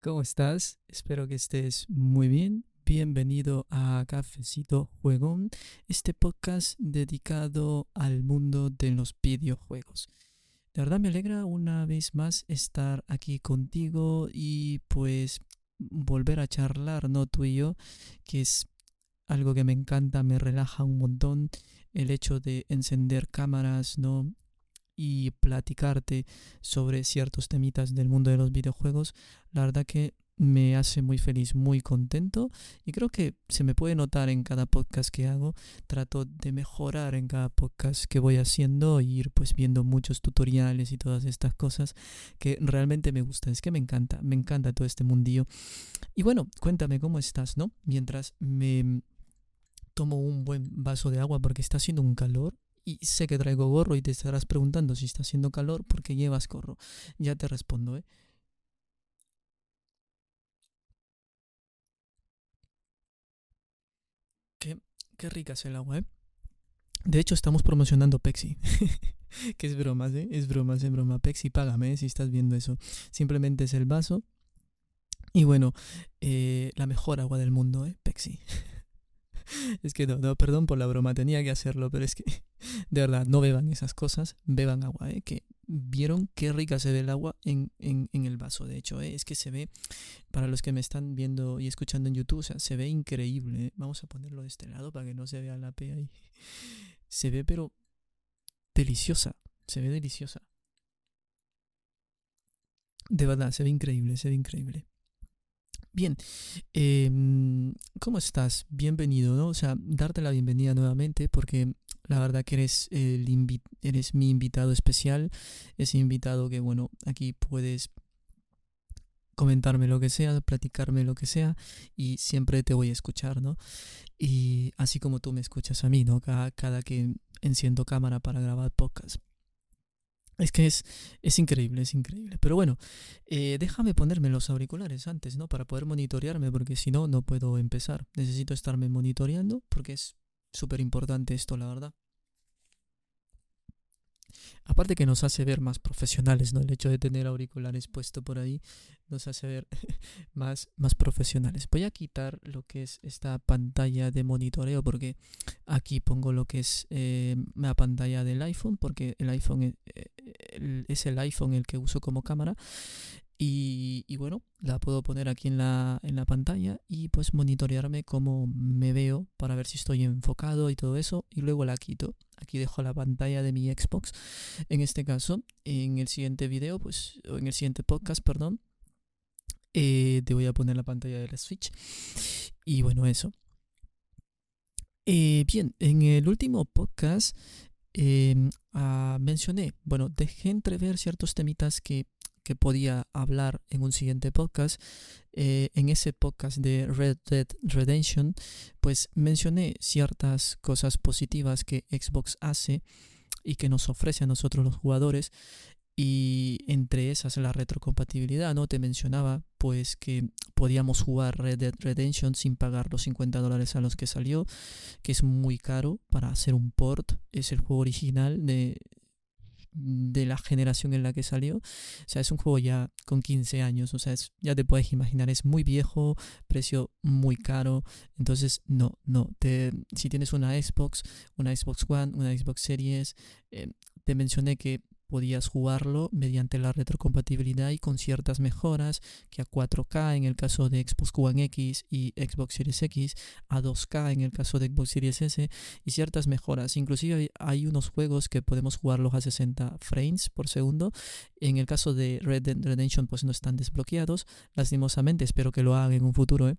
¿Cómo estás? Espero que estés muy bien. Bienvenido a Cafecito Juegón, este podcast dedicado al mundo de los videojuegos. De verdad me alegra una vez más estar aquí contigo y pues volver a charlar, ¿no? Tú y yo, que es algo que me encanta, me relaja un montón el hecho de encender cámaras, ¿no? Y platicarte sobre ciertos temitas del mundo de los videojuegos, la verdad que me hace muy feliz, muy contento y creo que se me puede notar en cada podcast que hago. Trato de mejorar en cada podcast que voy haciendo e ir pues viendo muchos tutoriales y todas estas cosas que realmente me gustan. Es que me encanta, me encanta todo este mundillo. Y bueno, cuéntame cómo estás, ¿no? Mientras me tomo un buen vaso de agua porque está haciendo un calor y sé que traigo gorro y te estarás preguntando si está haciendo calor porque llevas gorro. Ya te respondo, ¿eh? Qué, qué rica es el agua, ¿eh? De hecho, estamos promocionando Pepsi. que es broma, ¿eh? Es broma, es broma. Pepsi, págame ¿eh? si estás viendo eso. Simplemente es el vaso. Y bueno, eh, la mejor agua del mundo, ¿eh? Pepsi. es que no, no, perdón por la broma, tenía que hacerlo, pero es que de verdad, no beban esas cosas, beban agua, ¿eh? que vieron qué rica se ve el agua en, en, en el vaso, de hecho, ¿eh? es que se ve, para los que me están viendo y escuchando en YouTube, o sea, se ve increíble, ¿eh? vamos a ponerlo de este lado para que no se vea la P ahí, se ve pero deliciosa, se ve deliciosa. De verdad, se ve increíble, se ve increíble. Bien, eh, ¿cómo estás? Bienvenido, ¿no? O sea, darte la bienvenida nuevamente porque la verdad que eres, el eres mi invitado especial, ese invitado que, bueno, aquí puedes comentarme lo que sea, platicarme lo que sea y siempre te voy a escuchar, ¿no? Y así como tú me escuchas a mí, ¿no? Cada, cada que enciendo cámara para grabar podcast. Es que es, es increíble, es increíble. Pero bueno, eh, déjame ponerme los auriculares antes, ¿no? Para poder monitorearme, porque si no, no puedo empezar. Necesito estarme monitoreando, porque es súper importante esto, la verdad. Aparte que nos hace ver más profesionales, ¿no? El hecho de tener auriculares puesto por ahí nos hace ver más, más profesionales. Voy a quitar lo que es esta pantalla de monitoreo porque aquí pongo lo que es eh, la pantalla del iPhone porque el iPhone eh, es el iPhone el que uso como cámara y, y, bueno, la puedo poner aquí en la, en la pantalla y pues monitorearme cómo me veo para ver si estoy enfocado y todo eso. Y luego la quito. Aquí dejo la pantalla de mi Xbox. En este caso, en el siguiente video, pues, o en el siguiente podcast, perdón, eh, te voy a poner la pantalla de la Switch. Y bueno, eso. Eh, bien, en el último podcast eh, ah, mencioné, bueno, dejé entrever ciertos temitas que que podía hablar en un siguiente podcast. Eh, en ese podcast de Red Dead Redemption, pues mencioné ciertas cosas positivas que Xbox hace y que nos ofrece a nosotros los jugadores. Y entre esas la retrocompatibilidad, ¿no? Te mencionaba pues que podíamos jugar Red Dead Redemption sin pagar los 50 dólares a los que salió, que es muy caro para hacer un port. Es el juego original de, de la generación en la que salió. O sea, es un juego ya con 15 años, o sea, ya te puedes imaginar, es muy viejo, precio muy caro. Entonces, no, no. Te, si tienes una Xbox, una Xbox One, una Xbox Series, eh, te mencioné que podías jugarlo mediante la retrocompatibilidad y con ciertas mejoras que a 4K en el caso de Xbox One X y Xbox Series X, a 2K en el caso de Xbox Series S y ciertas mejoras. Inclusive hay unos juegos que podemos jugarlos a 60 frames por segundo. En el caso de Red Dead Redemption pues no están desbloqueados. Lastimosamente espero que lo hagan en un futuro. ¿eh?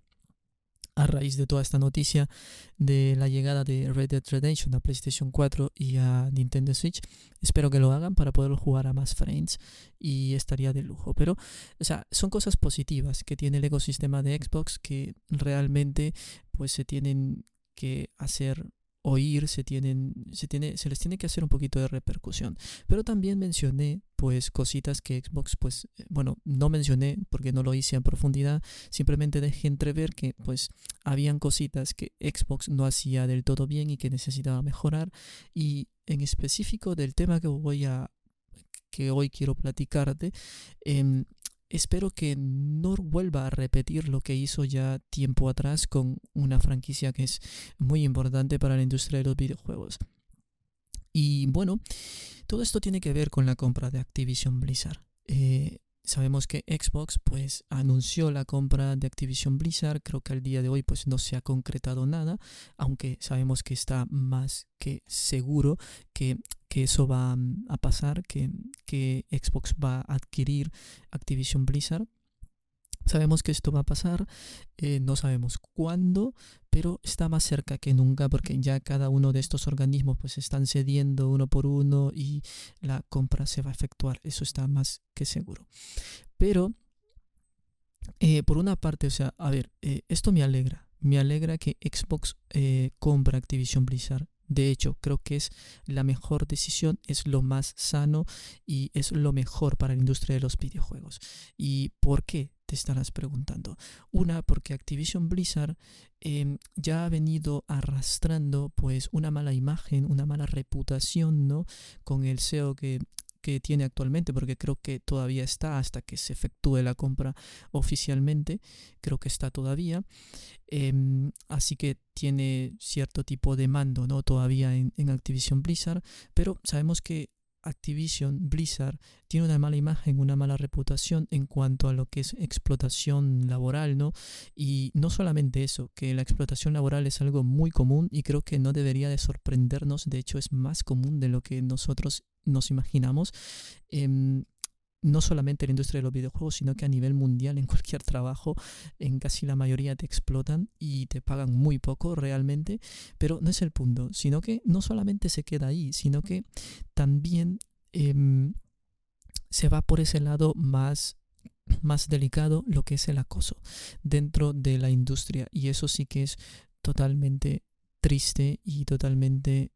A raíz de toda esta noticia de la llegada de Red Dead Redemption a PlayStation 4 y a Nintendo Switch. Espero que lo hagan para poderlo jugar a más frames y estaría de lujo. Pero, o sea, son cosas positivas que tiene el ecosistema de Xbox que realmente pues se tienen que hacer oír, se, tienen, se, tiene, se les tiene que hacer un poquito de repercusión. Pero también mencioné pues cositas que Xbox, pues, eh, bueno, no mencioné porque no lo hice en profundidad, simplemente dejé entrever que pues habían cositas que Xbox no hacía del todo bien y que necesitaba mejorar. Y en específico del tema que voy a que hoy quiero platicarte, em, espero que no vuelva a repetir lo que hizo ya tiempo atrás con una franquicia que es muy importante para la industria de los videojuegos. Y bueno, todo esto tiene que ver con la compra de Activision Blizzard. Eh, sabemos que Xbox pues anunció la compra de Activision Blizzard, creo que al día de hoy pues no se ha concretado nada, aunque sabemos que está más que seguro que, eso va a pasar, que, que Xbox va a adquirir Activision Blizzard. Sabemos que esto va a pasar, eh, no sabemos cuándo, pero está más cerca que nunca porque ya cada uno de estos organismos pues están cediendo uno por uno y la compra se va a efectuar, eso está más que seguro. Pero, eh, por una parte, o sea, a ver, eh, esto me alegra, me alegra que Xbox compra Activision Blizzard de hecho, creo que es la mejor decisión, es lo más sano y es lo mejor para la industria de los videojuegos. ¿Y por qué? Te estarás preguntando. Una, porque Activision Blizzard em, ya ha venido arrastrando pues una mala imagen, una mala reputación, ¿no? Con el SEO que que tiene actualmente, porque creo que todavía está hasta que se efectúe la compra oficialmente, creo que está todavía. Em, así que tiene cierto tipo de mando ¿no? todavía en, en Activision Blizzard, pero sabemos que Activision Blizzard tiene una mala imagen, una mala reputación en cuanto a lo que es explotación laboral, ¿no? Y no solamente eso, que la explotación laboral es algo muy común y creo que no debería de sorprendernos, de hecho es más común de lo que nosotros nos imaginamos. Em, no solamente en la industria de los videojuegos, sino que a nivel mundial, en cualquier trabajo, en casi la mayoría te explotan y te pagan muy poco realmente, pero no es el punto, sino que no solamente se queda ahí, sino que también em, se va por ese lado más más delicado lo que es el acoso dentro de la industria y eso sí que es totalmente triste y totalmente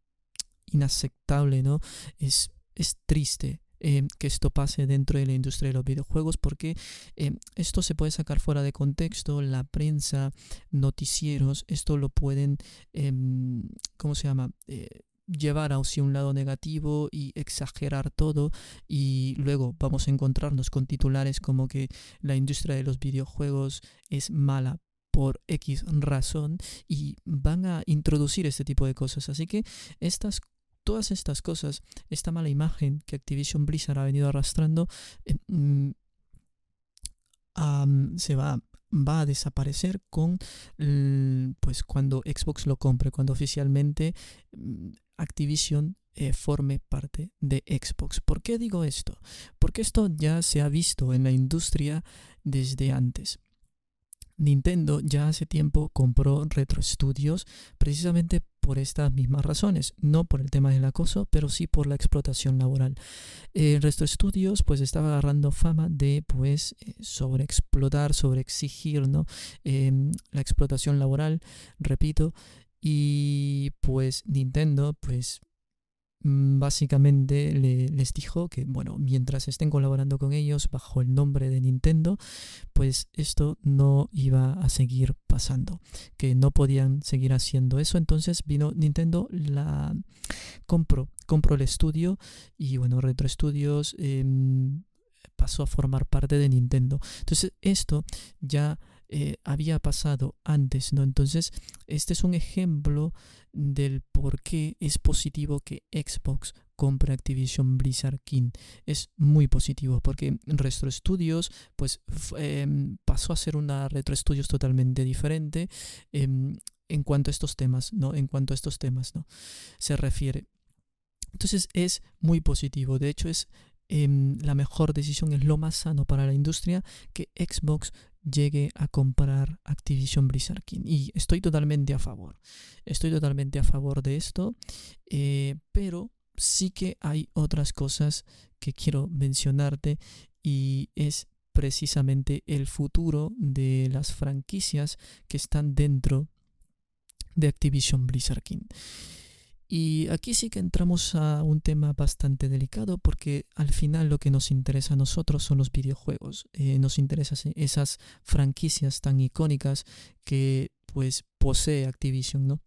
inaceptable, ¿no? Es, es triste Em, que esto pase dentro de la industria de los videojuegos porque em, esto se puede sacar fuera de contexto, la prensa, noticieros, esto lo pueden, em, ¿cómo se llama? Eh, llevar hacia un lado negativo y exagerar todo y luego vamos a encontrarnos con titulares como que la industria de los videojuegos es mala por X razón y van a introducir este tipo de cosas. Así que estas todas estas cosas, esta mala imagen que Activision Blizzard ha venido arrastrando, eh, mm, se va, va a desaparecer con pues cuando Xbox lo compre, cuando oficialmente mm, Activision eh, forme parte de Xbox. ¿Por qué digo esto? Porque esto ya se ha visto en la industria desde antes. Nintendo ya hace tiempo compró Retro Studios precisamente por estas mismas razones, no por el tema del acoso, pero sí por la explotación laboral. El Retro Studios pues estaba agarrando fama de pues eh, sobreexplotar, sobreexigir ¿no? Em, la explotación laboral, repito, y pues Nintendo pues Mm, básicamente les dijo que, bueno, mientras estén colaborando con ellos bajo el nombre de Nintendo, pues esto no iba a seguir pasando, que no podían seguir haciendo eso. Entonces vino Nintendo, la compró, compró el estudio y, bueno, Retro Studios em, pasó a formar parte de Nintendo. Entonces esto ya eh, había pasado antes, ¿no? Entonces este es un ejemplo del por qué es positivo que Xbox compre Activision Blizzard King. Es muy positivo porque Retro Studios pues, em, pasó a ser una Retro Studios totalmente diferente em, en cuanto a estos temas, ¿no? En cuanto a estos temas, ¿no? Se refiere. Entonces es muy positivo. De hecho, es em, la mejor decisión, es lo más sano para la industria que Xbox llegue a comprar Activision Blizzard King. Y estoy totalmente a favor. Estoy totalmente a favor de esto. Eh, pero sí que hay otras cosas que quiero mencionarte y es precisamente el futuro de las franquicias que están dentro de Activision Blizzard King. Y aquí sí que entramos a un tema bastante delicado porque al final lo que nos interesa a nosotros son los videojuegos. Eh, nos interesan esas franquicias tan icónicas que pues posee Activision, ¿no?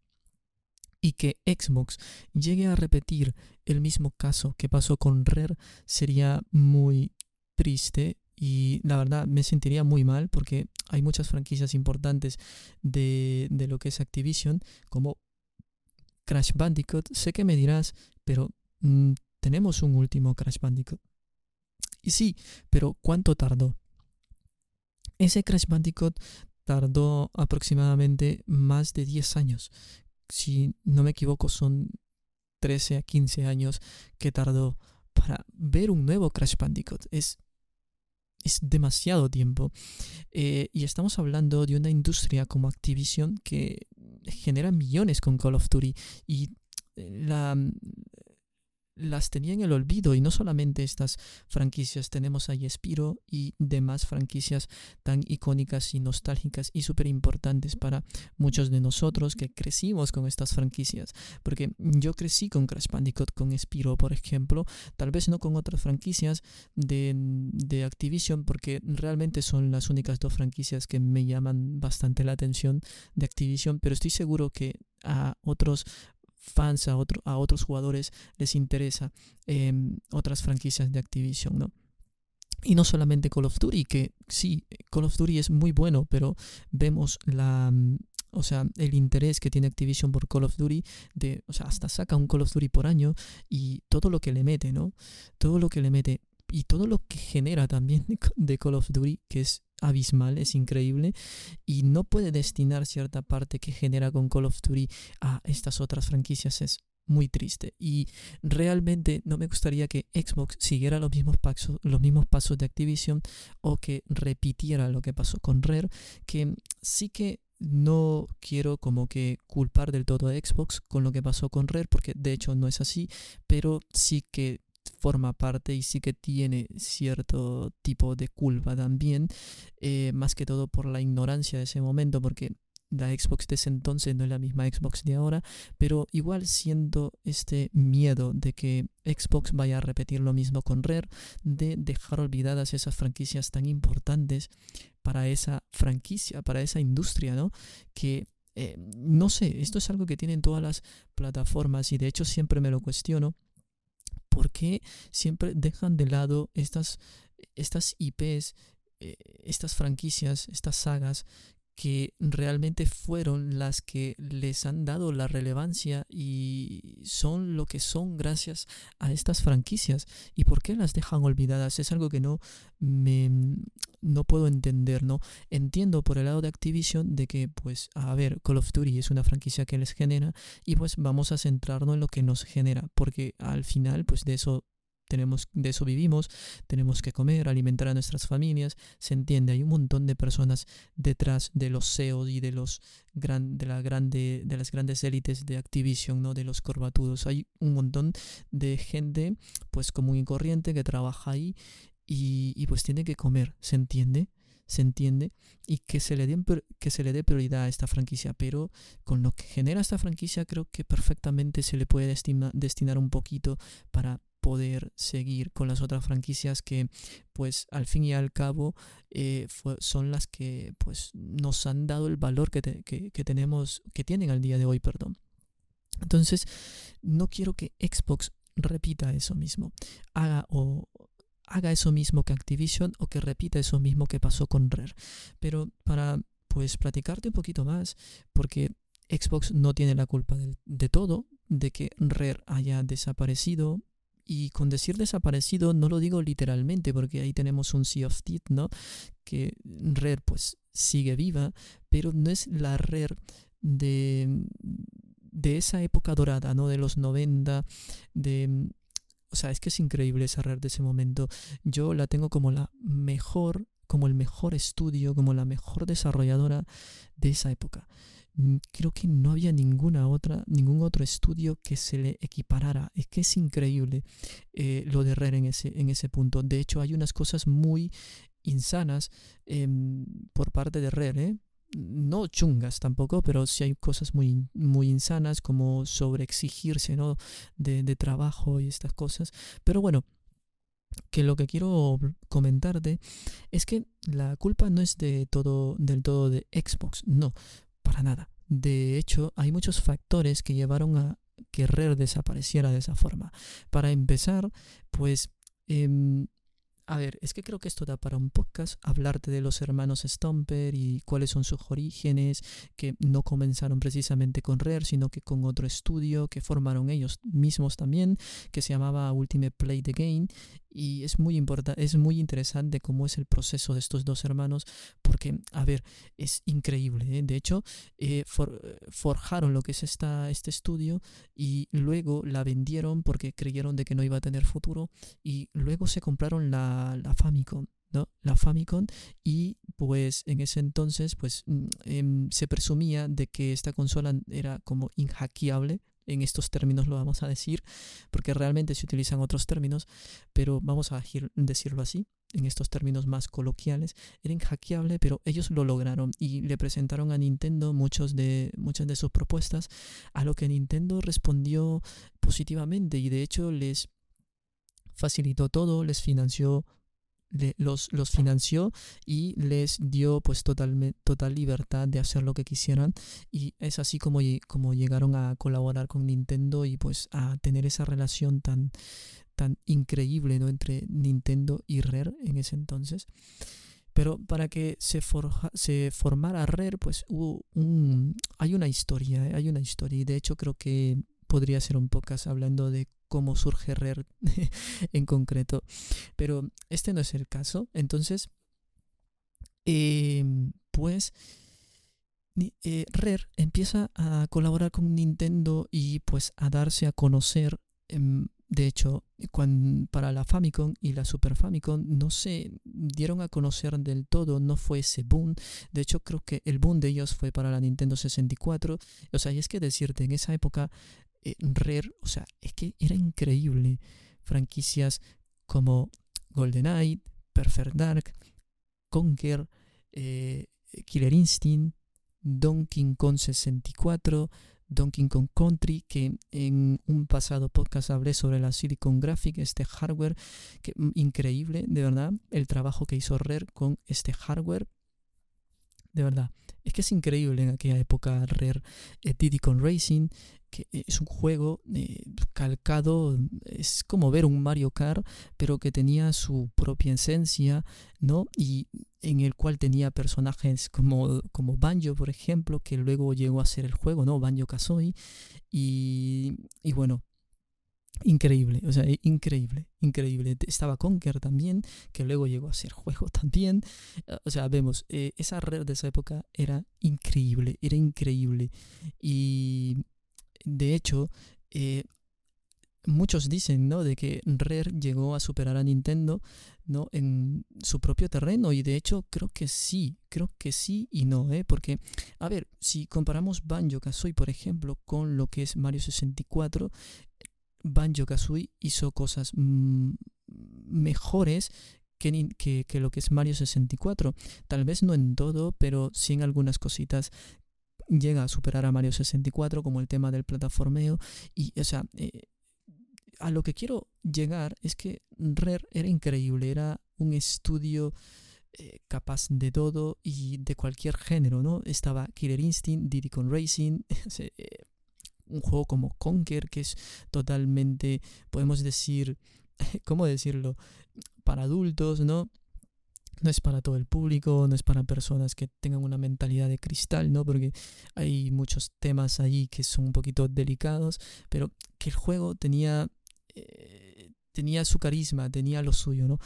y que Xbox llegue a repetir el mismo caso que pasó con Rare sería muy triste y la verdad me sentiría muy mal porque hay muchas franquicias importantes de, de lo que es Activision como Crash Bandicoot. Sé que me dirás, pero mm, tenemos un último Crash Bandicoot. Y sí, pero ¿cuánto tardó? Ese Crash Bandicoot tardó aproximadamente más de 10 años. Si no me equivoco, son 13 a 15 años que tardó para ver un nuevo Crash Bandicoot. Es, es demasiado tiempo. Eh, y estamos hablando de una industria como Activision que genera millones con Call of Duty. Y la, las tenía en el olvido y no solamente estas franquicias, tenemos a Spiro y demás franquicias tan icónicas y nostálgicas y súper importantes para muchos de nosotros que crecimos con estas franquicias. Porque yo crecí con Crash Bandicoot, con Spiro, por ejemplo, tal vez no con otras franquicias de, de Activision, porque realmente son las únicas dos franquicias que me llaman bastante la atención de Activision, pero estoy seguro que a otros fans, a, otro, a otros jugadores les interesa em, otras franquicias de Activision, ¿no? Y no solamente Call of Duty, que sí, Call of Duty es muy bueno, pero vemos la, mm, o sea, el interés que tiene Activision por Call of Duty, de, o sea, hasta saca un Call of Duty por año y todo lo que le mete, ¿no? Todo lo que le mete y todo lo que genera también de Call of Duty, que es abismal, es increíble, y no puede destinar cierta parte que genera con Call of Duty a estas otras franquicias, es muy triste. Y realmente no me gustaría que Xbox siguiera los mismos pasos, los mismos pasos de Activision o que repitiera lo que pasó con Rare, que sí que no quiero como que culpar del todo a Xbox con lo que pasó con Rare, porque de hecho no es así, pero sí que forma parte y sí que tiene cierto tipo de culpa también, eh, más que todo por la ignorancia de ese momento, porque la Xbox de ese entonces no es la misma Xbox de ahora, pero igual siento este miedo de que Xbox vaya a repetir lo mismo con Rare, de dejar olvidadas esas franquicias tan importantes para esa franquicia, para esa industria, ¿no? Que eh, no sé, esto es algo que tienen todas las plataformas y de hecho siempre me lo cuestiono ¿Por qué siempre dejan de lado estas, estas IPs, eh, estas franquicias, estas sagas que realmente fueron las que les han dado la relevancia y son lo que son gracias a estas franquicias. ¿Y por qué las dejan olvidadas? Es algo que no me no puedo entender, ¿no? Entiendo por el lado de Activision de que, pues, a ver, Call of Duty es una franquicia que les genera y pues vamos a centrarnos en lo que nos genera, porque al final, pues de eso tenemos, de eso vivimos, tenemos que comer, alimentar a nuestras familias, se entiende, hay un montón de personas detrás de los CEOs y de los gran, de la grande, de las grandes élites de Activision, ¿no? de los corbatudos, hay un montón de gente pues común y corriente que trabaja ahí y, pues tiene que comer, se entiende se entiende y que se le dé que se le dé prioridad a esta franquicia. Pero con lo que genera esta franquicia creo que perfectamente se le puede destinar un poquito para poder seguir con las otras franquicias que pues al fin y al cabo eh, son las que pues nos han dado el valor que, que, tenemos que tienen al día de hoy perdón. Entonces no quiero que Xbox repita eso mismo haga o haga eso mismo que Activision o que repita eso mismo que pasó con Rare. Pero para pues platicarte un poquito más porque Xbox no tiene la culpa de todo de que Rare haya desaparecido y con decir desaparecido no lo digo literalmente, porque ahí tenemos un Sea of Thieves, ¿no? Que Rare pues sigue viva, pero no es la Rare de, de esa época dorada, ¿no? De los 90, de... O sea, es que es increíble esa Rare de ese momento. Yo la tengo como la mejor, como el mejor estudio, como la mejor desarrolladora de esa época creo que no había ninguna otra, ningún otro estudio que se le equiparara. Es que es increíble eh, lo de Rare en ese, en ese punto. De hecho, hay unas cosas muy insanas em, por parte de Rare, ¿eh? no chungas tampoco, pero sí hay cosas muy, muy insanas como sobre exigirse ¿no? de, de trabajo y estas cosas. Pero bueno, que lo que quiero comentarte es que la culpa no es de todo del todo de Xbox, no, para nada. de hecho, hay muchos factores que llevaron a que Rare desapareciera de esa forma. Para empezar, pues em, a ver, es que creo que esto da para un podcast, hablarte de los hermanos Stomper y cuáles son sus orígenes, que no comenzaron precisamente con Rare, sino que con otro estudio que formaron ellos mismos también, que se llamaba Ultimate Play the Game. Y es muy, importante, es muy interesante cómo es el proceso de estos dos hermanos, porque, a ver, es increíble. ¿eh? De hecho, eh, forjaron lo que es esta, este estudio y luego la vendieron porque creyeron de que no iba a tener futuro y luego se compraron la la, Famicom. ¿no? La Famicom y pues en ese entonces pues mm, em, se presumía de que esta consola era como inhackeable en estos términos lo vamos a decir porque realmente se utilizan otros términos pero vamos a decirlo así en estos términos más coloquiales era inhackeable pero ellos lo lograron y le presentaron a Nintendo muchos de, muchas de sus propuestas a lo que Nintendo respondió positivamente y de hecho les facilitó todo, les financió, los, los financió y les dio pues total, total libertad de hacer lo que quisieran y es así como, como llegaron a colaborar con Nintendo y pues a tener esa relación tan, tan increíble ¿no? entre Nintendo y Rare en ese entonces. Pero para que se, forja, se formara Rare, pues hubo un, hay una historia, ¿eh? hay una historia. Y de hecho creo que podría ser un podcast hablando de cómo surge Rare en concreto. Pero este no es el caso. Entonces, em, pues eh, Rare empieza a colaborar con Nintendo y pues a darse a conocer. Em, de hecho, para la Famicom y la Super Famicom no se dieron a conocer del todo, no fue ese boom. De hecho, creo que el boom de ellos fue para la Nintendo 64. O sea, y es que decirte, en esa época eh, Rare, o sea, es que era increíble. Franquicias como GoldenEye, Perfect Dark, Conquer, eh, Killer Instinct, Donkey Kong 64, Donkey Kong Country, que en un pasado podcast hablé sobre la Silicon Graphic, este hardware, que mm, increíble, de verdad, el trabajo que hizo Rare con este hardware, de verdad. Es que es increíble en aquella época Rare eh, Diddy Kong Racing, que es un juego eh, calcado, es como ver un Mario Kart, pero que tenía su propia esencia, ¿no? Y en el cual tenía personajes como, como Banjo, por ejemplo, que luego llegó a ser el juego, ¿no? Banjo Kazooie. Y, y bueno, Increíble, o sea, increíble, increíble. Estaba Conker también, que luego llegó a ser juego también. O sea, vemos, eh, esa red de esa época era increíble, era increíble. Y de hecho, eh, muchos dicen, ¿no? De que Rare llegó a superar a Nintendo, ¿no? En su propio terreno y de hecho creo que sí, creo que sí y no, ¿eh? Porque, a ver, si comparamos Banjo Kazooie, por ejemplo, con lo que es Mario 64, Banjo Kazooie hizo cosas mm, mejores que, que, que, lo que es Mario 64. Tal vez no en todo, pero sí en algunas cositas llega a superar a Mario 64, como el tema del plataformeo. Y, o sea, eh, a lo que quiero llegar es que Rare era increíble, era un estudio eh, capaz de todo y de cualquier género, ¿no? Estaba Killer Instinct, Diddy Kong Racing, eh, un juego como Conker, que es totalmente, podemos decir, ¿cómo decirlo? Para adultos, ¿no? No es para todo el público, no es para personas que tengan una mentalidad de cristal, ¿no? Porque hay muchos temas ahí que son un poquito delicados, pero que el juego tenía, eh, tenía su carisma, tenía lo suyo, ¿no?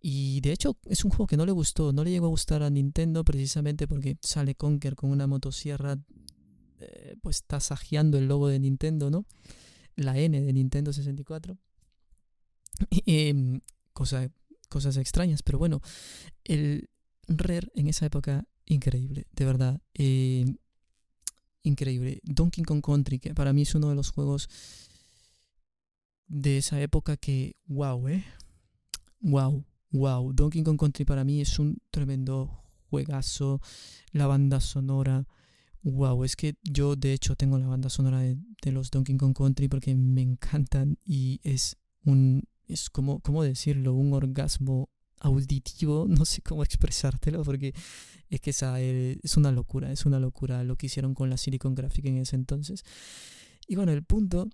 Y de hecho es un juego que no le gustó, no le llegó a gustar a Nintendo precisamente porque sale Conker con una motosierra, eh, pues tasajeando el logo de Nintendo, ¿no? La N de Nintendo 64. Em, cosa cosas extrañas, pero bueno, el Rare en esa época, increíble, de verdad, eh, increíble. Donkey Kong Country, que para mí es uno de los juegos de esa época que, wow, eh, wow, wow. Donkey Kong Country para mí es un tremendo juegazo, la banda sonora. Wow, es que yo de hecho tengo la banda sonora de, de los Donkey Kong Country porque me encantan y es un es como, ¿cómo decirlo? Un orgasmo auditivo, no sé cómo expresártelo porque es que esa es una locura, es una locura lo que hicieron con la Silicon Graphic en ese entonces. Y bueno, el punto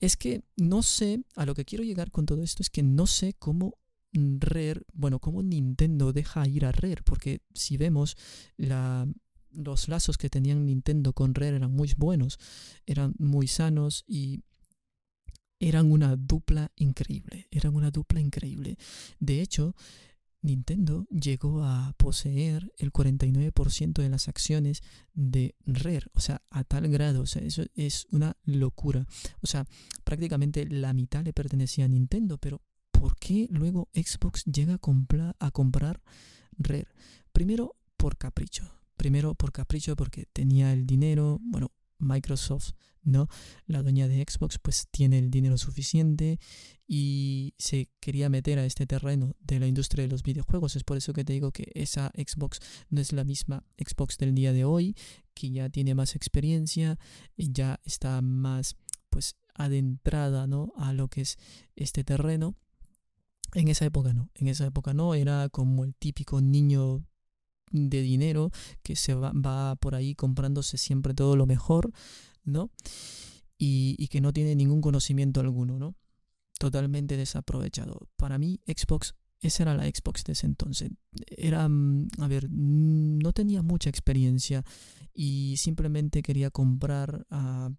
es que no sé, a lo que quiero llegar con todo esto es que no sé cómo Rare, bueno, cómo Nintendo deja ir a Rare, porque si vemos la, los lazos que tenían Nintendo con Rare eran muy buenos, eran muy sanos y eran una dupla increíble, eran una dupla increíble. De hecho, Nintendo llegó a poseer el 49% de las acciones de Rare, o sea, a tal grado, o sea, eso es una locura. O sea, prácticamente la mitad le pertenecía a Nintendo, pero ¿por qué luego Xbox llega a, a comprar Rare? Primero por capricho, primero por capricho porque tenía el dinero, bueno, Microsoft, ¿no? La dueña de Xbox pues tiene el dinero suficiente y se quería meter a este terreno de la industria de los videojuegos. Es por eso que te digo que esa Xbox no es la misma Xbox del día de hoy, que ya tiene más experiencia, ya está más pues adentrada, ¿no? A lo que es este terreno. En esa época no, en esa época no, era como el típico niño de dinero que se va, por ahí comprándose siempre todo lo mejor, ¿no? Y, que no tiene ningún conocimiento alguno, ¿no? Totalmente desaprovechado. Para mí, Xbox, esa era la Xbox de ese entonces. Era, mm, a ver, no tenía mucha experiencia y simplemente quería comprar a,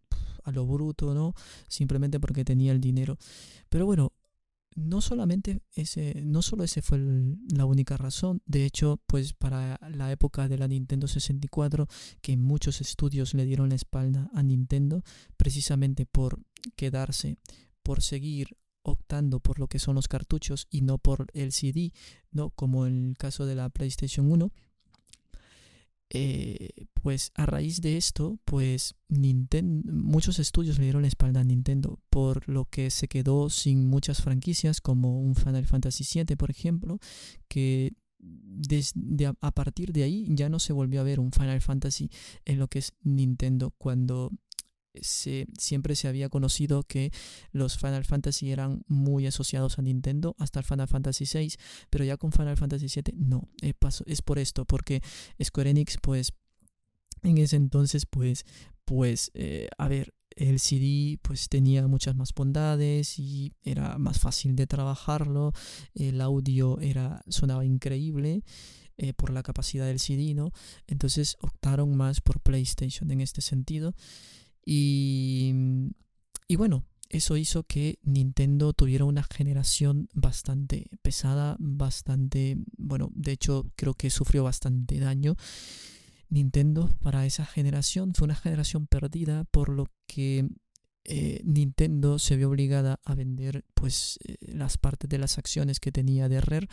a lo bruto, ¿no? Simplemente porque tenía el dinero. Pero bueno, no solamente ese, no solo ese fue la única razón, de hecho, pues para la época de la Nintendo 64, que muchos estudios le dieron la espalda a Nintendo, precisamente por quedarse, por seguir optando por lo que son los cartuchos y no por el CD, ¿no? Como en el caso de la PlayStation 1, eh, pues a raíz de esto, pues Nintendo, muchos estudios le dieron la espalda a Nintendo, por lo que se quedó sin muchas franquicias, como un Final Fantasy VII, por ejemplo, que desde a, a partir de ahí ya no se volvió a ver un Final Fantasy en lo que es Nintendo cuando se, siempre se había conocido que los Final Fantasy eran muy asociados a Nintendo hasta el Final Fantasy VI, pero ya con Final Fantasy VII no, eh, es por esto, porque Square Enix pues en ese entonces pues, pues eh, a ver, el CD pues tenía muchas más bondades y era más fácil de trabajarlo, el audio era, sonaba increíble. Eh, por la capacidad del CD, ¿no? Entonces optaron más por PlayStation en este sentido. Y, y bueno, eso hizo que Nintendo tuviera una generación bastante pesada, bastante, bueno, de hecho creo que sufrió bastante daño. Nintendo para esa generación fue una generación perdida por lo que eh, Nintendo se vio obligada a vender pues eh, las partes de las acciones que tenía de Rare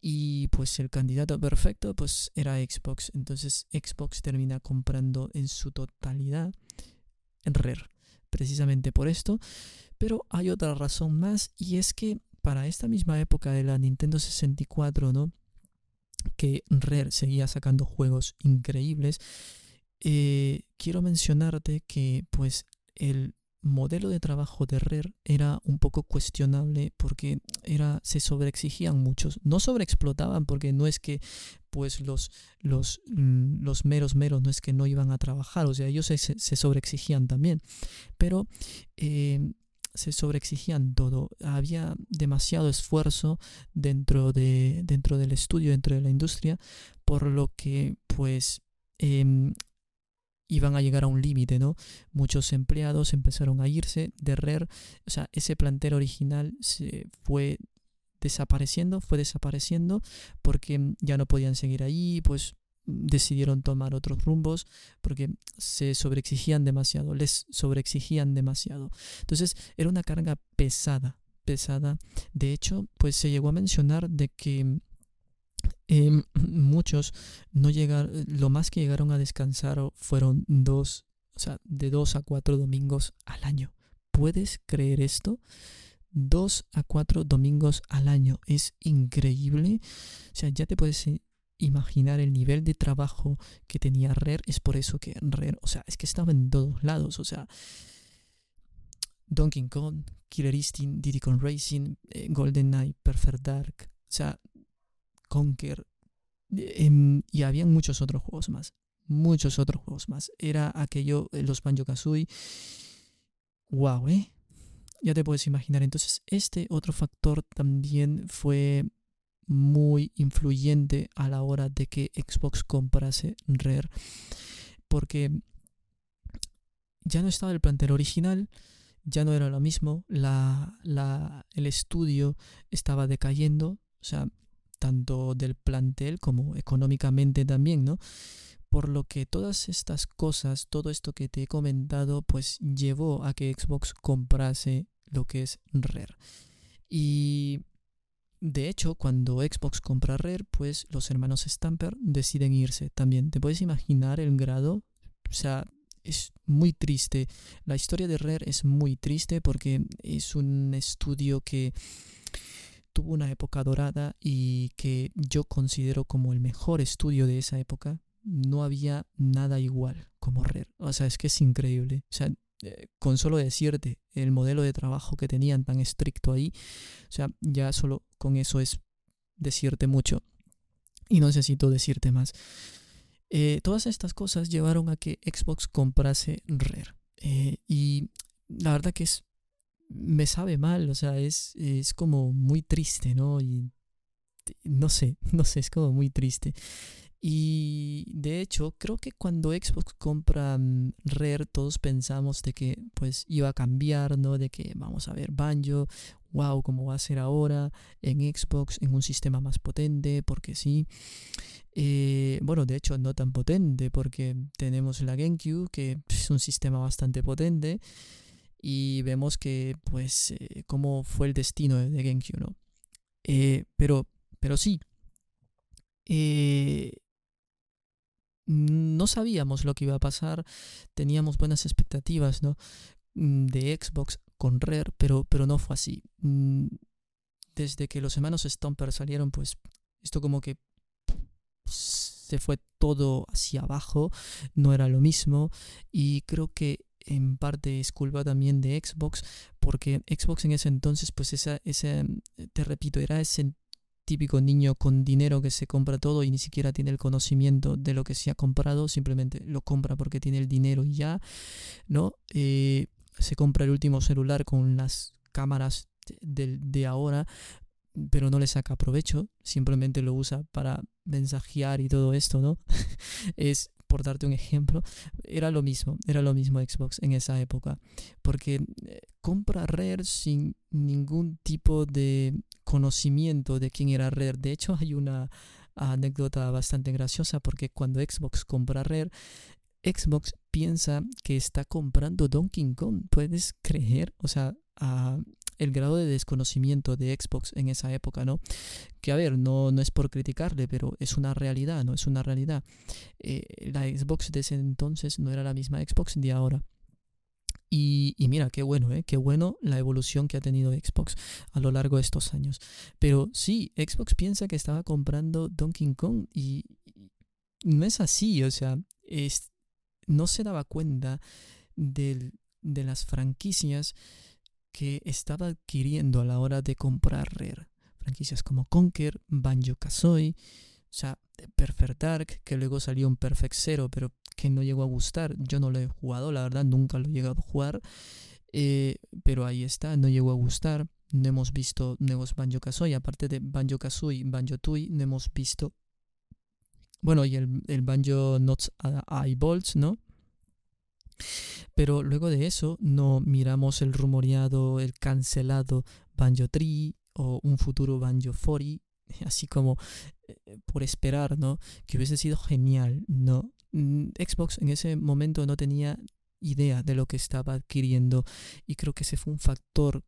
y pues el candidato perfecto pues era Xbox entonces Xbox termina comprando en su totalidad Rare, precisamente por esto. Pero hay otra razón más y es que para esta misma época de la Nintendo 64, ¿no? Que Rare seguía sacando juegos increíbles. Eh, quiero mencionarte que pues el modelo de trabajo de Rare era un poco cuestionable porque era, se sobreexigían muchos. No sobreexplotaban porque no es que pues los, los, mm, los meros meros no es que no iban a trabajar, o sea, ellos se, se sobreexigían también. Pero eh, se sobreexigían todo. Había demasiado esfuerzo dentro, de, dentro del estudio, dentro de la industria, por lo que pues em, iban a llegar a un límite, ¿no? Muchos empleados empezaron a irse de RER, o sea, ese plantel original se fue desapareciendo, fue desapareciendo porque ya no podían seguir ahí, pues decidieron tomar otros rumbos porque se sobreexigían demasiado, les sobreexigían demasiado. Entonces era una carga pesada, pesada. De hecho, pues se llegó a mencionar de que Em, muchos no llegaron, lo más que llegaron a descansar fueron dos, o sea, de dos a cuatro domingos al año. ¿Puedes creer esto? Dos a cuatro domingos al año. Es increíble. O sea, ya te puedes imaginar el nivel de trabajo que tenía Rare. Es por eso que Rare, o sea, es que estaba en todos lados. O sea, Donkey Kong, Killer Instinct, Diddy Kong Racing, eh, GoldenEye, Perfect Dark. O sea, Conquer, em, y habían muchos otros juegos más. Muchos otros juegos más. Era aquello, eh, los Banjo Kazooie. Wow, ¿eh? Ya te puedes imaginar. Entonces, este otro factor también fue muy influyente a la hora de que Xbox comprase Rare. Porque ya no estaba el plantel original, ya no era lo mismo, la, la, el estudio estaba decayendo, o sea, tanto del plantel como económicamente también, ¿no? Por lo que todas estas cosas, todo esto que te he comentado, pues llevó a que Xbox comprase lo que es Rare. Y de hecho, cuando Xbox compra Rare, pues los hermanos Stamper deciden irse también. ¿Te puedes imaginar el grado? O sea, es muy triste. La historia de Rare es muy triste porque es un estudio que tuvo una época dorada y que yo considero como el mejor estudio de esa época no había nada igual como Rare. O sea, es que es increíble. O sea, eh, con solo decirte el modelo de trabajo que tenían tan estricto ahí, o sea, ya solo con eso es decirte mucho. Y no necesito decirte más. Eh, todas estas cosas llevaron a que Xbox comprase Rare. Eh, y la verdad que es. Me sabe mal, o sea, es, es como muy triste, ¿no? Y no sé, no sé, es como muy triste. Y de hecho, creo que cuando Xbox compra mm, Rare, todos pensamos de que pues iba a cambiar, ¿no? De que vamos a ver Banjo, wow, cómo va a ser ahora en Xbox, en un sistema más potente, porque sí. Eh, bueno, de hecho, no tan potente, porque tenemos la GameCube, que es un sistema bastante potente, y vemos que, pues, eh, cómo fue el destino de GameCube, ¿no? Eh, pero, pero sí. Eh, no sabíamos lo que iba a pasar, teníamos buenas expectativas ¿no? Mm, de Xbox con Rare, pero, pero no fue así. Mm, desde que los hermanos Stomper salieron, pues esto como que se fue todo hacia abajo, no era lo mismo y creo que en parte es culpa también de Xbox porque Xbox en ese entonces pues esa, ese, te repito, era ese típico niño con dinero que se compra todo y ni siquiera tiene el conocimiento de lo que se ha comprado, simplemente lo compra porque tiene el dinero y ya, ¿no? Eh, se compra el último celular con las cámaras de, de ahora, pero no le saca provecho, simplemente lo usa para mensajear y todo esto, ¿no? es por darte un ejemplo, era lo mismo, era lo mismo Xbox en esa época, porque eh, compra Rare sin ningún tipo de conocimiento de quién era Rare. De hecho, hay una anécdota bastante graciosa porque cuando Xbox compra Rare, Xbox piensa que está comprando Donkey Kong. ¿Puedes creer? O sea, el grado de desconocimiento de Xbox en esa época, ¿no? Que a ver, no, no es por criticarle, pero es una realidad, ¿no? Es una realidad. Eh, la Xbox de ese entonces no era la misma Xbox de ahora. Y, mira, qué bueno, ¿eh? Qué bueno la evolución que ha tenido Xbox a lo largo de estos años. Pero sí, Xbox piensa que estaba comprando Donkey Kong y, no es así, o sea, es, no se daba cuenta de las franquicias que estaba adquiriendo a la hora de comprar Rare. Franquicias como Conker, Banjo Kazooie, o sea, Perfect Dark, que luego salió un Perfect Zero, pero que no llegó a gustar. Yo no lo he jugado, la verdad, nunca lo he llegado a jugar. Eh, pero ahí está, no llegó a gustar. No hemos visto nuevos Banjo Kazooie. Aparte de Banjo Kazooie, Banjo Tui, no hemos visto. Bueno, y el, el Banjo Notes Eyeballs, ¿no? Pero luego de eso no miramos el rumoreado, el cancelado Banjo Tree o un futuro Banjo 40, así como eh, por esperar, ¿no? Que hubiese sido genial, ¿no? Mm, Xbox en ese momento no tenía idea de lo que estaba adquiriendo y creo que ese fue un factor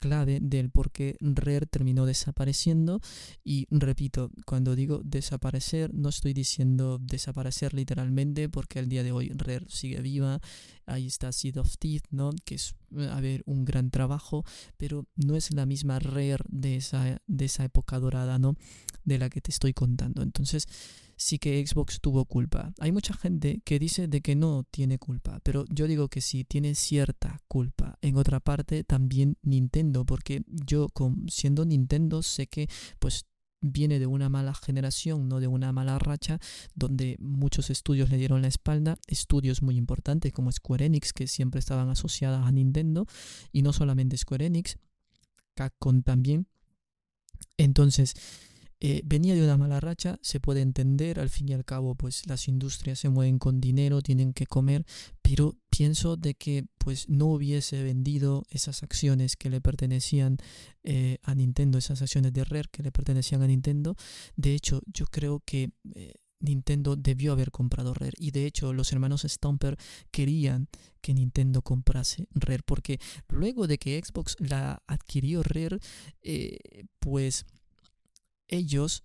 clave del por qué Rare terminó desapareciendo. Y repito, cuando digo desaparecer, no estoy diciendo desaparecer literalmente, porque al día de hoy Rare sigue viva. Ahí está Seed of Teeth, ¿no? Que es, a ver, un gran trabajo, pero no es la misma Rare de esa, de esa época dorada, ¿no? De la que te estoy contando. Entonces, sí que Xbox tuvo culpa. Hay mucha gente que dice de que no tiene culpa, pero yo digo que sí, tiene cierta culpa. En otra parte, también Nintendo, porque yo siendo Nintendo sé que pues viene de una mala generación, no de una mala racha, donde muchos estudios le dieron la espalda, estudios muy importantes como Square Enix, que siempre estaban asociadas a Nintendo, y no solamente Square Enix, Capcom también. Entonces, eh, venía de una mala racha, se puede entender, al fin y al cabo, pues las industrias se mueven con dinero, tienen que comer, pero pienso de que pues no hubiese vendido esas acciones que le pertenecían eh, a Nintendo, esas acciones de Rare que le pertenecían a Nintendo. De hecho, yo creo que eh, Nintendo debió haber comprado Rare y de hecho los hermanos Stomper querían que Nintendo comprase Rare porque luego de que Xbox la adquirió Rare, pues ellos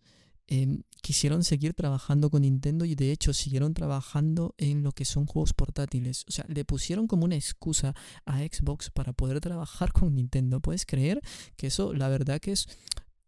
em, quisieron seguir trabajando con Nintendo y de hecho siguieron trabajando en lo que son juegos portátiles. O sea, le pusieron como una excusa a Xbox para poder trabajar con Nintendo. ¿Puedes creer que eso la verdad que es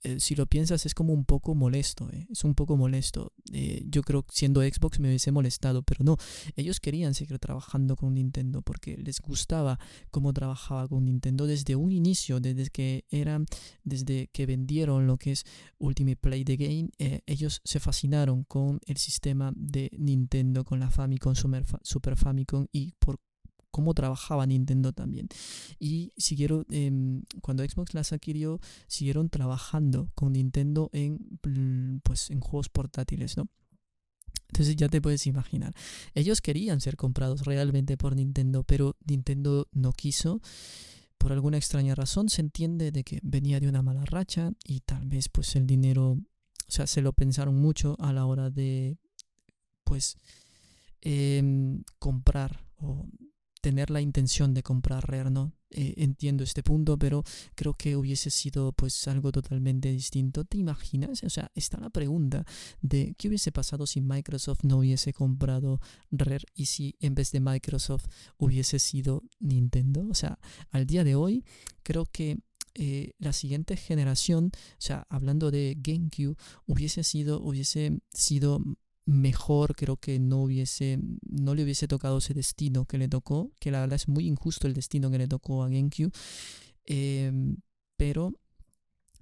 eh, si lo piensas, es como un poco molesto. Eh, es un poco molesto. Eh, yo creo que siendo Xbox me hubiese molestado, pero no. Ellos querían seguir trabajando con Nintendo porque les gustaba cómo trabajaba con Nintendo desde un inicio, desde que eran, desde que vendieron lo que es Ultimate Play the Game. ellos se fascinaron con el sistema de Nintendo, con la Famicom, Super Famicom y por cómo trabajaba Nintendo también. Y siguieron, em, cuando Xbox las adquirió, siguieron trabajando con Nintendo en, mm, pues, en juegos portátiles, ¿no? Entonces ya te puedes imaginar. Ellos querían ser comprados realmente por Nintendo, pero Nintendo no quiso. Por alguna extraña razón se entiende de que venía de una mala racha y tal vez pues el dinero, o sea, se lo pensaron mucho a la hora de pues em, comprar o tener la intención de comprar Rare, ¿no? Eh, entiendo este punto, pero creo que hubiese sido pues algo totalmente distinto. ¿Te imaginas? O sea, está la pregunta de qué hubiese pasado si Microsoft no hubiese comprado Rare y si en vez de Microsoft hubiese sido Nintendo. O sea, al día de hoy creo que eh, la siguiente generación, o sea, hablando de GameCube, hubiese sido, hubiese sido mejor creo que no hubiese no le hubiese tocado ese destino que le tocó que la verdad es muy injusto el destino que le tocó a GameCube em, pero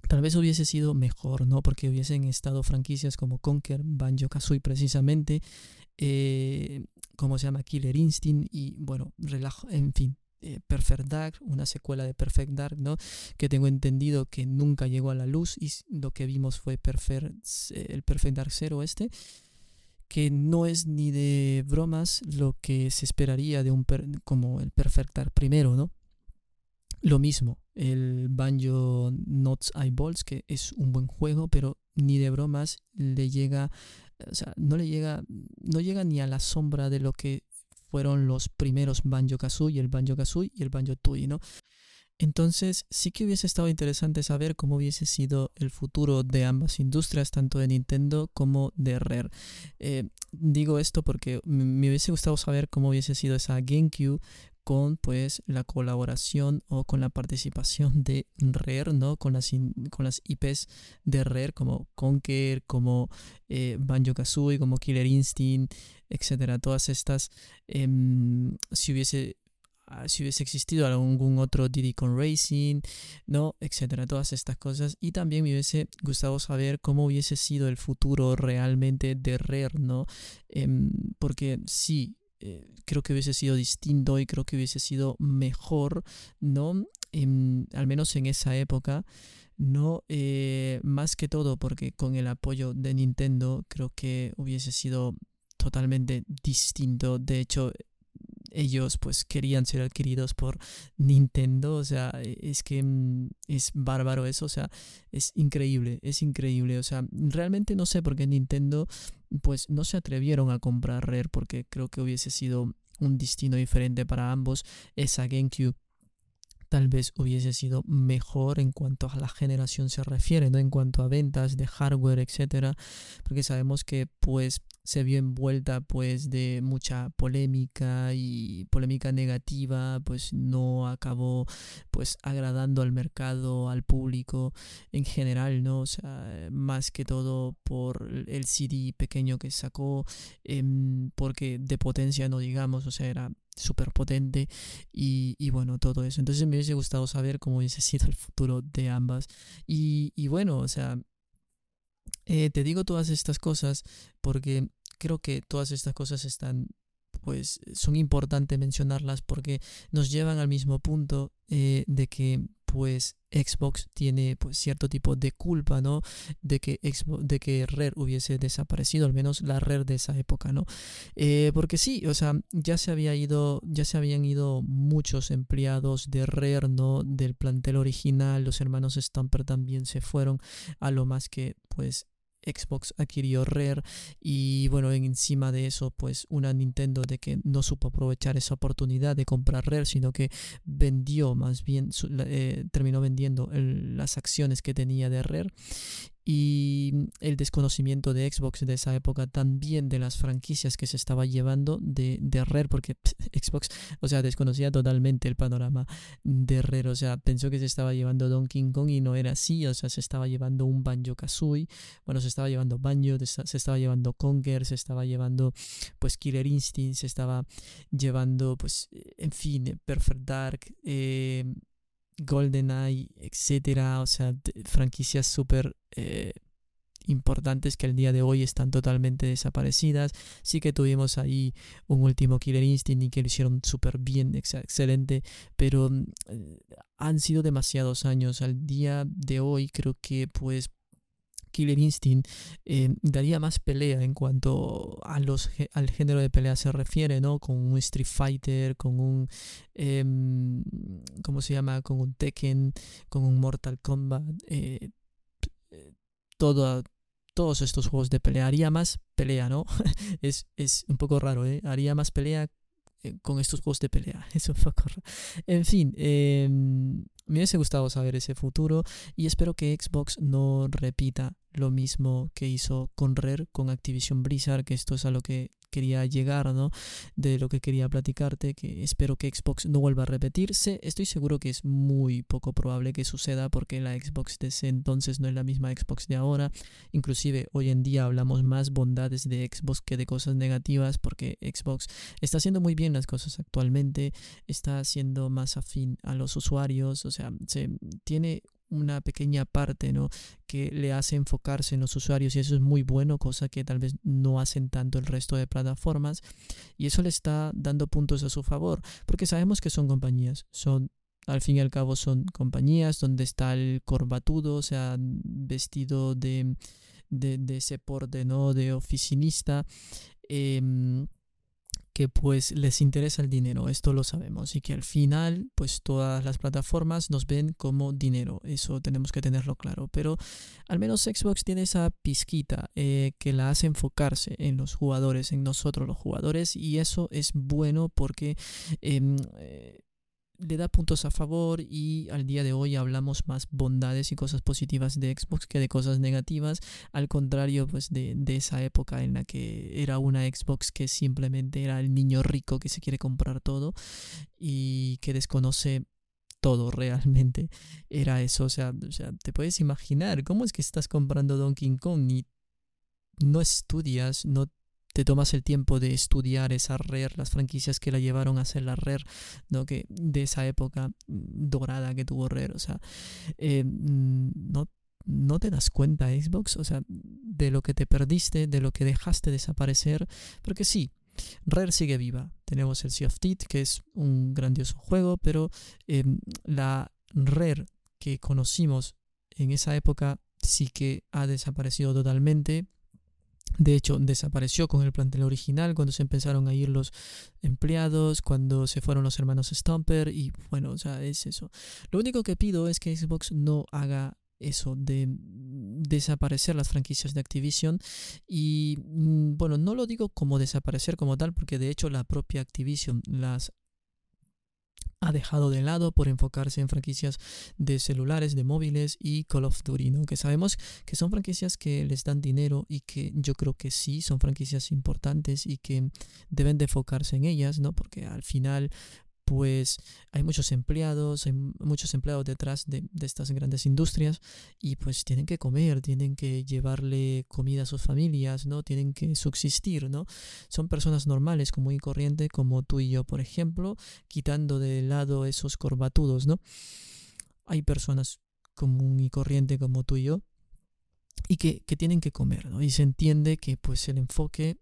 tal vez hubiese sido mejor no porque hubiesen estado franquicias como Conker Banjo Kazooie precisamente eh, como se llama Killer Instinct y bueno relajo en fin eh, Perfect Dark, una secuela de Perfect Dark, ¿no? Que tengo entendido que nunca llegó a la luz y lo que vimos fue Perfect, eh, el Perfect Dark Zero este que no es ni de bromas lo que se esperaría de un como el Perfectar primero, ¿no? Lo mismo, el Banjo Notes Eyeballs, que es un buen juego, pero ni de bromas le llega, o sea, no le llega, no llega ni a la sombra de lo que fueron los primeros Banjo Kazooie, el Banjo Kazooie y el Banjo Tooie, ¿no? Entonces sí que hubiese estado interesante saber cómo hubiese sido el futuro de ambas industrias, tanto de Nintendo como de Rare. Eh, digo esto porque me hubiese gustado saber cómo hubiese sido esa GameCube con pues la colaboración o con la participación de Rare, ¿no? Con las, con las IPs de Rare como Conker, como eh, Banjo Kazooie, como Killer Instinct, etcétera. Todas estas, em, si hubiese si hubiese existido algún otro Diddy con Racing, ¿no? Etcétera, todas estas cosas. Y también me hubiese gustado saber cómo hubiese sido el futuro realmente de Rare, ¿no? Em, porque sí, eh, creo que hubiese sido distinto y creo que hubiese sido mejor, ¿no? Em, al menos en esa época. No, eh, más que todo porque con el apoyo de Nintendo creo que hubiese sido totalmente distinto. De hecho, ellos pues querían ser adquiridos por Nintendo, o sea, e, es que mm, es bárbaro eso, o sea, es increíble, es increíble, o sea, realmente no sé por qué Nintendo pues no se atrevieron a comprar Rare porque creo que hubiese sido un destino diferente para ambos, esa GameCube tal vez hubiese sido mejor en cuanto a la generación se refiere, ¿no? En cuanto a ventas de hardware, etcétera, porque sabemos que pues se vio envuelta pues de mucha polémica y polémica negativa, pues no acabó pues agradando al mercado, al público en general, ¿no? O sea, más que todo por el CD pequeño que sacó, em, porque de potencia no digamos, o sea, era súper potente y, y, bueno, todo eso. Entonces me hubiese gustado saber cómo hubiese sido el futuro de ambas. Y, y bueno, o sea, Eh, te digo todas estas cosas porque creo que todas estas cosas están pues son importantes mencionarlas porque nos llevan al mismo punto eh, de que pues Xbox tiene pues cierto tipo de culpa, ¿no? De que Xbox, de que Rare hubiese desaparecido, al menos la Rare de esa época, ¿no? Eh, porque sí, o sea, ya se había ido, ya se habían ido muchos empleados de Rare, ¿no? Del plantel original, los hermanos Stamper también se fueron, a lo más que pues Xbox adquirió Rare y bueno, encima de eso pues una Nintendo de que no supo aprovechar esa oportunidad de comprar Rare, sino que vendió más bien, eh, terminó vendiendo las acciones que tenía de Rare y el desconocimiento de Xbox de esa época también de las franquicias que se estaba llevando de, de Rare porque Xbox o sea desconocía totalmente el panorama de Rare o sea pensó que se estaba llevando Donkey Kong y no era así o sea se estaba llevando un Banjo Kazooie bueno se estaba llevando Banjo se estaba llevando Conker se estaba llevando pues Killer Instinct se estaba llevando pues en fin Perfect Dark eh, GoldenEye, etcétera, o sea, franquicias súper eh, importantes que al día de hoy están totalmente desaparecidas. Sí que tuvimos ahí un último Killer Instinct y que lo hicieron súper bien, excelente, pero mm, eh, han sido demasiados años. Al día de hoy creo que pues Killer Instinct eh, daría más pelea en cuanto a los, al género de pelea se refiere, ¿no? Con un Street Fighter, con un, em, ¿cómo se llama? Con un Tekken, con un Mortal Kombat, eh, todo, todos estos juegos de pelea. Haría más pelea, ¿no? es, es un poco raro, ¿eh? Haría más pelea eh, con estos juegos de pelea. Es un poco raro. En fin, eh, me hubiese gustado saber ese futuro y espero que Xbox no repita lo mismo que hizo con Rare, con Activision Blizzard, que esto es a lo que quería llegar, ¿no? De lo que quería platicarte, que espero que Xbox no vuelva a repetirse. Estoy seguro que es muy poco probable que suceda porque la Xbox de ese entonces no es la misma Xbox de ahora. Inclusive hoy en día hablamos más bondades de Xbox que de cosas negativas porque Xbox está haciendo muy bien las cosas actualmente, está siendo más afín a los usuarios, o sea, se tiene una pequeña parte ¿no? que le hace enfocarse en los usuarios y eso es muy bueno, cosa que tal vez no hacen tanto el resto de plataformas y eso le está dando puntos a su favor porque sabemos que son compañías, son al fin y al cabo son compañías donde está el corbatudo, o sea, vestido de, de, de ese porte, ¿no? De oficinista. Eh, que pues les interesa el dinero, esto lo sabemos, y que al final pues todas las plataformas nos ven como dinero, eso tenemos que tenerlo claro, pero al menos Xbox tiene esa pizquita eh, que la hace enfocarse en los jugadores, en nosotros los jugadores, y eso es bueno porque... Em, eh, le da puntos a favor y al día de hoy hablamos más bondades y cosas positivas de Xbox que de cosas negativas, al contrario pues de, de, esa época en la que era una Xbox que simplemente era el niño rico que se quiere comprar todo y que desconoce todo realmente era eso, o sea, o sea te puedes imaginar cómo es que estás comprando Donkey Kong y no estudias, no te tomas el tiempo de estudiar esa Rare, las franquicias que la llevaron a ser la ¿no? que de esa época dorada que tuvo Rare, o sea, eh, no, no te das cuenta Xbox, o sea, de lo que te perdiste, de lo que dejaste desaparecer, porque sí, Rare sigue viva. Tenemos el Sea of Thieves, que es un grandioso juego, pero em, la Rare que conocimos en esa época sí que ha desaparecido totalmente. De hecho, desapareció con el plantel original cuando se empezaron a ir los empleados, cuando se fueron los hermanos Stomper y bueno, o sea, es eso. Lo único que pido es que Xbox no haga eso de desaparecer las franquicias de Activision y mm, bueno, no lo digo como desaparecer como tal porque de hecho la propia Activision las ha dejado de lado por enfocarse en franquicias de celulares, de móviles y Call of Duty, ¿no? que sabemos que son franquicias que les dan dinero y que yo creo que sí son franquicias importantes y que deben de enfocarse en ellas, ¿no? porque al final pues hay muchos empleados, hay muchos empleados detrás de, estas grandes industrias y pues tienen que comer, tienen que llevarle comida a sus familias, ¿no? Tienen que subsistir, ¿no? Son personas normales, como y corriente, como tú y yo, por ejemplo, quitando de lado esos corbatudos, ¿no? Hay personas común y corriente como tú y yo y que, que tienen que comer, ¿no? Y se entiende que pues el enfoque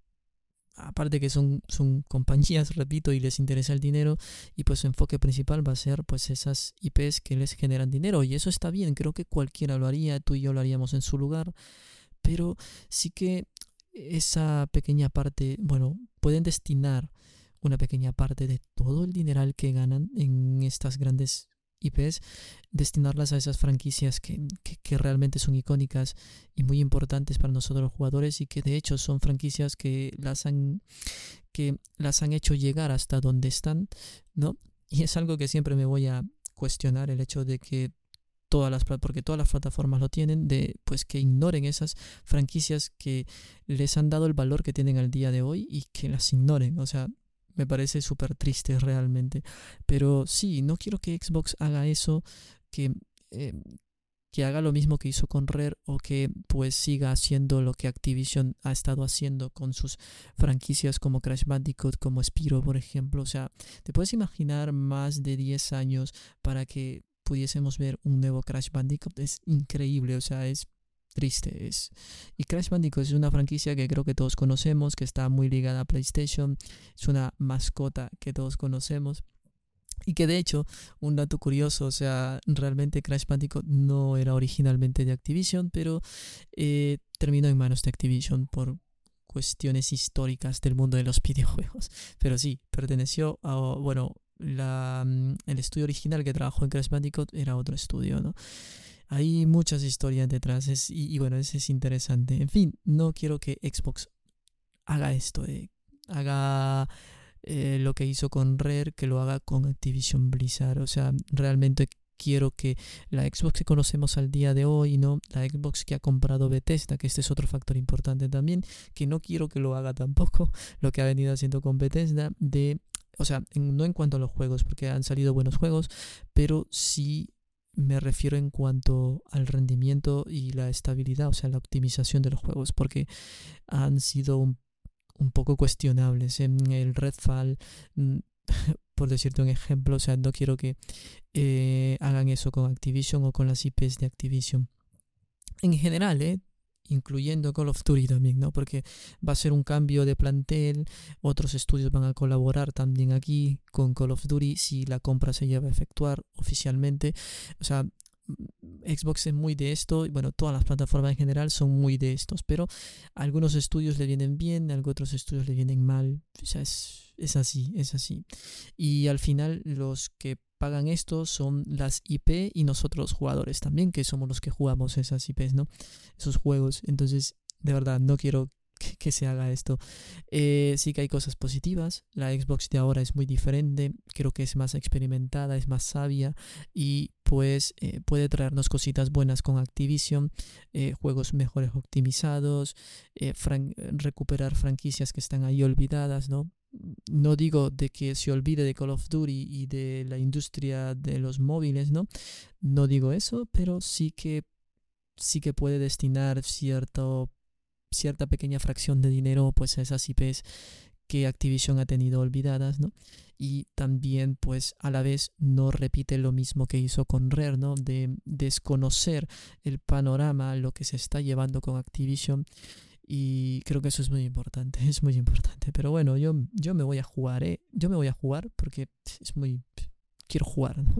aparte que son, son compañías, repito, y les interesa el dinero, y pues su enfoque principal va a ser pues esas IPs que les generan dinero, y eso está bien, creo que cualquiera lo haría, tú y yo lo haríamos en su lugar, pero sí que esa pequeña parte, bueno, pueden destinar una pequeña parte de todo el dineral que ganan en estas grandes IPs, destinarlas a esas franquicias que, que, realmente son icónicas y muy importantes para nosotros los jugadores y que de hecho son franquicias que las han, que las han hecho llegar hasta donde están, ¿no? Y es algo que siempre me voy a cuestionar el hecho de que todas las porque todas las plataformas lo tienen de pues que ignoren esas franquicias que les han dado el valor que tienen al día de hoy y que las ignoren o sea me parece súper triste realmente. Pero sí, no quiero que Xbox haga eso, que, eh, que haga lo mismo que hizo con Rare o que pues siga haciendo lo que Activision ha estado haciendo con sus franquicias como Crash Bandicoot, como Spiro, por ejemplo. O sea, te puedes imaginar más de 10 años para que pudiésemos ver un nuevo Crash Bandicoot. Es increíble, o sea, es triste es. Y Crash Bandicoot es una franquicia que creo que todos conocemos, que está muy ligada a PlayStation, es una mascota que todos conocemos. Y que de hecho, un dato curioso, o sea, realmente Crash Bandicoot no era originalmente de Activision, pero eh, terminó en manos de Activision por cuestiones históricas del mundo de los videojuegos. Pero sí, perteneció a, bueno, la, mm, el estudio original que trabajó en Crash Bandicoot era otro estudio, ¿no? Hay muchas historias detrás y, bueno, eso es interesante. En fin, no quiero que Xbox haga esto, haga eh, lo que hizo con Rare, que lo haga con Activision Blizzard. O sea, realmente quiero que la Xbox que conocemos al día de hoy, ¿no? La Xbox que ha comprado Bethesda, que este es otro factor importante también, que no quiero que lo haga tampoco, lo que ha venido haciendo con Bethesda, de, o sea, no en cuanto a los juegos, porque han salido buenos juegos, pero sí me refiero en cuanto al rendimiento y la estabilidad, o sea, la optimización de los juegos, porque han sido un, poco cuestionables. En el Redfall, mm, por decirte un ejemplo, o sea, no quiero que eh, hagan eso con Activision o con las IPs de Activision. En general, ¿eh? Incluyendo Call of Duty también, ¿no? Porque va a ser un cambio de plantel, otros estudios van a colaborar también aquí con Call of Duty si la compra se lleva a efectuar oficialmente. O sea, Xbox es muy de esto, y bueno, todas las plataformas en general son muy de estos, pero algunos estudios le vienen bien, algunos otros estudios le vienen mal, o sea, es, es así, es así. Y al final los que pagan esto son las IP y nosotros los jugadores también, que somos los que jugamos esas IPs, ¿no? Esos juegos. Entonces, de verdad, no quiero que, se haga esto. Eh, sí que hay cosas positivas. La Xbox de ahora es muy diferente. Creo que es más experimentada, es más sabia y pues eh, puede traernos cositas buenas con Activision, eh, juegos mejores optimizados, recuperar franquicias que están ahí olvidadas, ¿no? No digo de que se olvide de Call of Duty y de la industria de los móviles, ¿no? No digo eso, pero sí que sí que puede destinar cierto cierta pequeña fracción de dinero pues a esas IPs que Activision ha tenido olvidadas, ¿no? Y también pues a la vez no repite lo mismo que hizo con Rare, ¿no? De desconocer el panorama, lo que se está llevando con Activision y creo que eso es muy importante, es muy importante. Pero bueno, yo, yo me voy a jugar, ¿eh? Yo me voy a jugar porque es muy... Quiero jugar, ¿no?